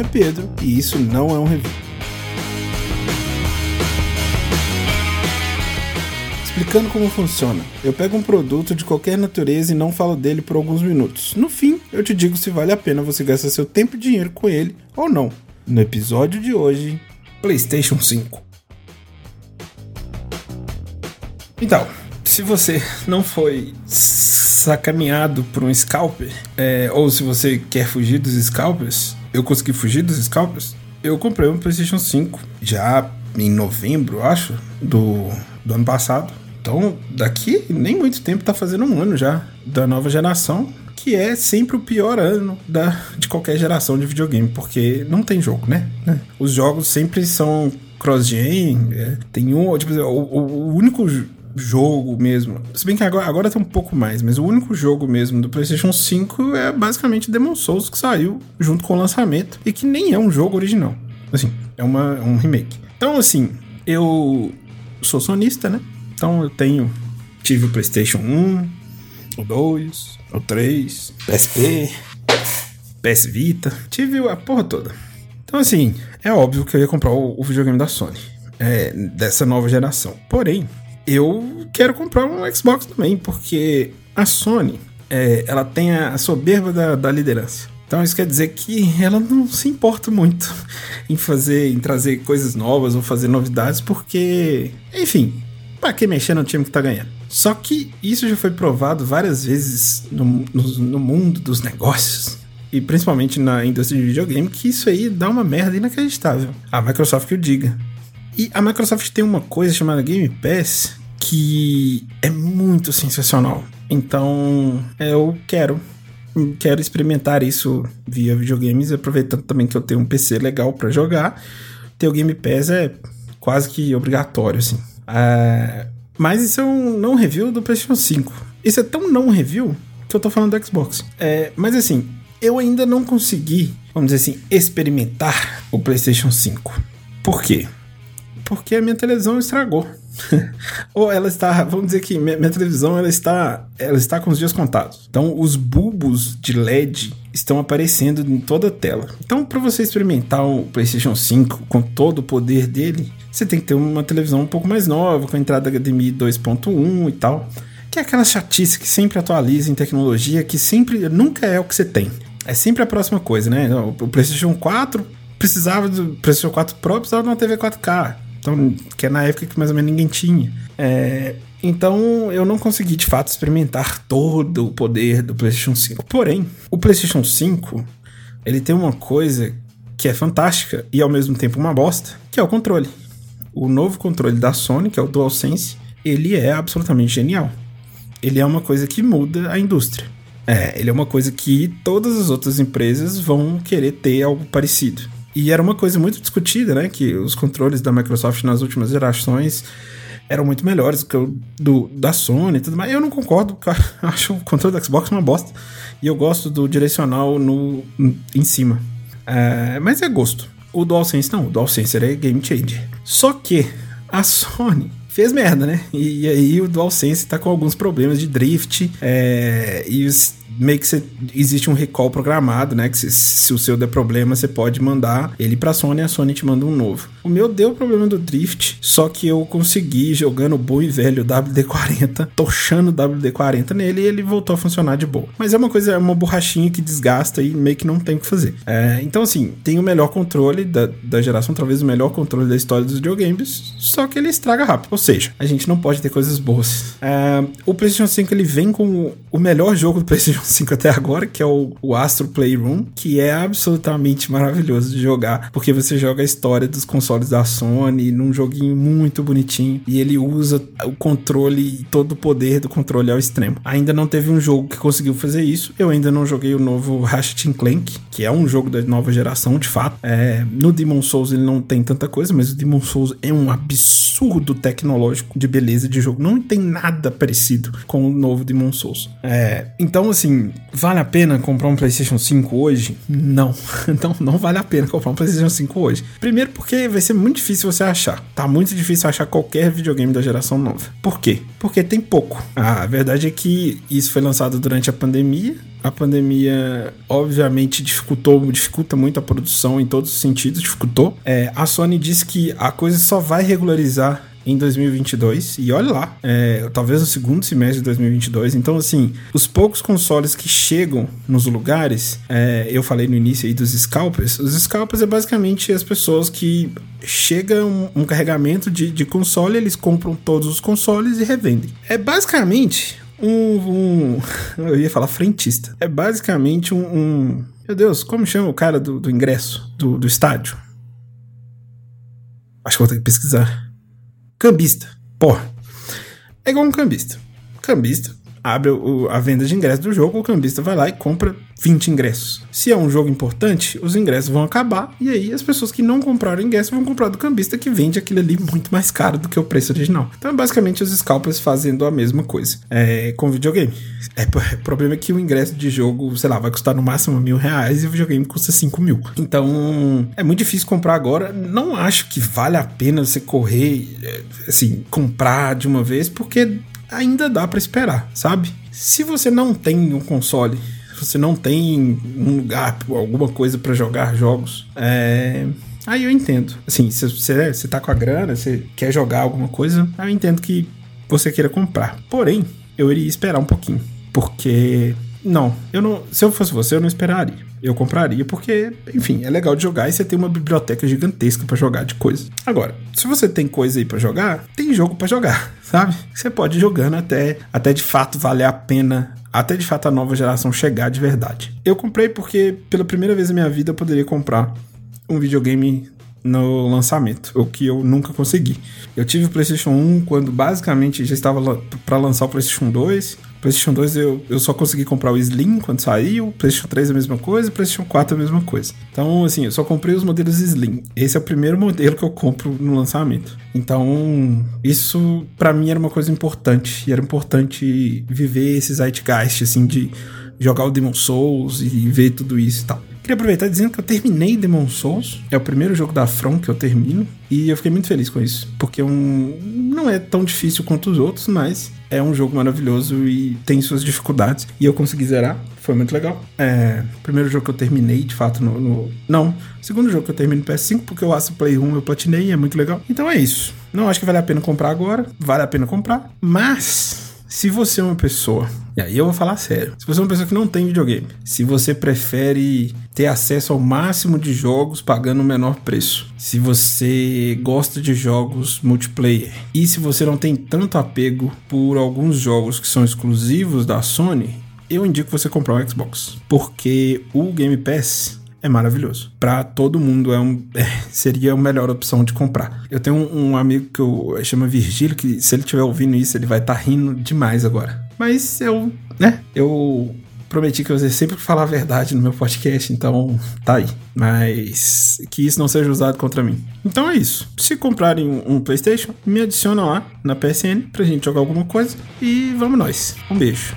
Nome é Pedro e isso não é um review. Explicando como funciona. Eu pego um produto de qualquer natureza e não falo dele por alguns minutos. No fim, eu te digo se vale a pena você gastar seu tempo e dinheiro com ele ou não. No episódio de hoje, PlayStation 5. Então, se você não foi sacaneado por um scalper, é, ou se você quer fugir dos scalpers, eu consegui fugir dos scalpers. Eu comprei um PlayStation 5 já em novembro, acho, do, do ano passado. Então, daqui nem muito tempo tá fazendo um ano já da nova geração, que é sempre o pior ano da, de qualquer geração de videogame, porque não tem jogo, né? Os jogos sempre são cross-gen, é, tem um, tipo, o, o único jogo mesmo. Se bem que agora, agora tem um pouco mais, mas o único jogo mesmo do PlayStation 5 é basicamente Demon Souls que saiu junto com o lançamento e que nem é um jogo original. Assim, é uma, um remake. Então, assim, eu sou sonista, né? Então eu tenho. Tive o PlayStation 1, o 2, o 3, PSP, PS Vita. Tive a porra toda. Então, assim, é óbvio que eu ia comprar o, o videogame da Sony. É, dessa nova geração. Porém, eu quero comprar um Xbox também, porque a Sony, é, ela tem a soberba da, da liderança. Então isso quer dizer que ela não se importa muito em fazer, em trazer coisas novas ou fazer novidades, porque, enfim, para que mexer no time que tá ganhando? Só que isso já foi provado várias vezes no, no, no mundo dos negócios e principalmente na indústria de videogame, que isso aí dá uma merda inacreditável. A Microsoft que o diga. E a Microsoft tem uma coisa chamada Game Pass que é muito sensacional. Então, eu quero quero experimentar isso via videogames, aproveitando também que eu tenho um PC legal para jogar. Ter o Game Pass é quase que obrigatório, assim. É... Mas isso é um não review do PlayStation 5. Isso é tão não review que eu tô falando do Xbox. É... Mas assim, eu ainda não consegui, vamos dizer assim, experimentar o PlayStation 5. Por quê? Porque a minha televisão estragou. Ou ela está, vamos dizer que minha, minha, televisão ela está, ela está com os dias contados. Então os bulbos de LED estão aparecendo em toda a tela. Então para você experimentar o PlayStation 5 com todo o poder dele, você tem que ter uma televisão um pouco mais nova, com entrada HDMI 2.1 e tal. Que é aquela chatice que sempre atualiza em tecnologia, que sempre nunca é o que você tem. É sempre a próxima coisa, né? O PlayStation 4 precisava do PlayStation 4 Pro precisava de uma TV 4K. Então, que é na época que mais ou menos ninguém tinha. É, então eu não consegui de fato experimentar todo o poder do PlayStation 5. Porém, o PlayStation 5 ele tem uma coisa que é fantástica e ao mesmo tempo uma bosta, que é o controle. O novo controle da Sony, que é o DualSense, ele é absolutamente genial. Ele é uma coisa que muda a indústria. É, ele é uma coisa que todas as outras empresas vão querer ter algo parecido. E era uma coisa muito discutida, né? Que os controles da Microsoft nas últimas gerações eram muito melhores que o do, da Sony e tudo mais. Eu não concordo, eu acho o controle do Xbox uma bosta. E eu gosto do direcional no, em cima. É, mas é gosto. O DualSense não, o DualSense é game changer. Só que a Sony fez merda, né? E, e aí o DualSense tá com alguns problemas de drift. É, e os meio que você, existe um recall programado, né? Que se, se, o seu der problema, você pode mandar ele pra Sony e a Sony te manda um novo. O meu deu problema do drift, só que eu consegui jogando o bom e velho WD-40, tochando o WD-40 nele e ele voltou a funcionar de boa. Mas é uma coisa, é uma borrachinha que desgasta e meio que não tem o que fazer. É, então, assim, tem o melhor controle da, da geração, talvez o melhor controle da história dos videogames, só que ele estraga rápido. Ou seja, a gente não pode ter coisas boas. É, o PlayStation 5 ele vem com o melhor jogo do PlayStation 5 até agora, que é o, o Astro Playroom, que é absolutamente maravilhoso de jogar, porque você joga a história dos consoles da Sony num joguinho muito bonitinho e ele usa o controle e todo o poder do controle ao extremo. Ainda não teve um jogo que conseguiu fazer isso. Eu ainda não joguei o novo Ratchet Clank, que é um jogo da nova geração, de fato. É, no Demon Souls ele não tem tanta coisa, mas o Demon Souls é um absurdo tecnológico de beleza de jogo. Não tem nada parecido com o novo Demon Souls. É, então, assim, vale a pena comprar um PlayStation 5 hoje? Não. Então não vale a pena comprar um PlayStation 5 hoje. Primeiro porque vai ser muito difícil você achar. Tá muito difícil achar qualquer videogame da geração nova. Por quê? Porque tem pouco. A verdade é que isso foi lançado durante a pandemia A pandemia, obviamente, dificultou, dificulta muito a produção em todos os sentidos, dificultou. É, a Sony disse que a coisa só vai regularizar em 2022 e olha lá, é, talvez no segundo semestre de 2022. Então, assim, os poucos consoles que chegam nos lugares, é, eu falei no início aí dos scalpers. Os scalpers é basicamente as pessoas que chegam um, um carregamento de, de console, eles compram todos os consoles e revendem. É basicamente um, um eu ia falar frentista. É basicamente um, um meu Deus, como chama o cara do, do ingresso do, do estádio? Acho que vou ter que pesquisar. Cambista. Porra. É igual um cambista. Cambista abre o, a venda de ingressos do jogo, o cambista vai lá e compra 20 ingressos. Se é um jogo importante, os ingressos vão acabar e aí as pessoas que não compraram ingresso vão comprar do cambista que vende aquilo ali muito mais caro do que o preço original. Então, é basicamente, os scalpers fazendo a mesma coisa é, com videogame. É, o problema é que o ingresso de jogo, sei lá, vai custar no máximo mil reais e o videogame custa 5 mil. Então, é muito difícil comprar agora. Não acho que vale a pena você correr, é, assim, comprar de uma vez, porque ainda dá para esperar, sabe? Se você não tem um console, você não tem um lugar, alguma coisa para jogar jogos, é... aí eu entendo. Assim, se você, você tá com a grana, você quer jogar alguma coisa, eu entendo que você queira comprar. Porém, eu iria esperar um pouquinho, porque não, eu não. Se eu fosse você, eu não esperaria eu compraria porque, enfim, é legal de jogar e você tem uma biblioteca gigantesca para jogar de coisas. Agora, se você tem coisa aí para jogar, tem jogo para jogar, sabe? Você pode ir jogando até, até de fato valer a pena até de fato a nova geração chegar de verdade. Eu comprei porque pela primeira vez na minha vida eu poderia comprar um videogame no lançamento, o que eu nunca consegui. Eu tive o PlayStation 1 quando basicamente já estava para lançar o PlayStation 2. PlayStation 2 eu, eu só consegui comprar o Slim quando saiu, PlayStation 3 é a mesma coisa, PlayStation 4 é a mesma coisa. Então, assim, eu só comprei os modelos Slim. Esse é o primeiro modelo que eu compro no lançamento. Então, isso para mim era uma coisa importante. E era importante viver esse zeitgeist, assim, de jogar o Demon Souls e ver tudo isso e tal. Queria aproveitar dizendo que eu terminei Demon Souls. É o primeiro jogo da From que eu termino. E eu fiquei muito feliz com isso. Porque é um... não é tão difícil quanto os outros, mas é um jogo maravilhoso e tem suas dificuldades. E eu consegui zerar. Foi muito legal. É. Primeiro jogo que eu terminei, de fato, no. no... Não. Segundo jogo que eu termino no PS5, porque o Aço Play 1 eu platinei é muito legal. Então é isso. Não acho que vale a pena comprar agora. Vale a pena comprar. Mas se você é uma pessoa, e aí eu vou falar sério, se você é uma pessoa que não tem videogame, se você prefere ter acesso ao máximo de jogos pagando o menor preço, se você gosta de jogos multiplayer e se você não tem tanto apego por alguns jogos que são exclusivos da Sony, eu indico você comprar um Xbox, porque o Game Pass é maravilhoso. Para todo mundo é um, é, seria a melhor opção de comprar. Eu tenho um, um amigo que eu chama Virgílio, que se ele estiver ouvindo isso, ele vai estar tá rindo demais agora. Mas eu, né, eu prometi que eu ia sempre falar a verdade no meu podcast, então tá aí. Mas que isso não seja usado contra mim. Então é isso. Se comprarem um, um PlayStation, me adiciona lá na PSN pra gente jogar alguma coisa e vamos nós. Um beijo.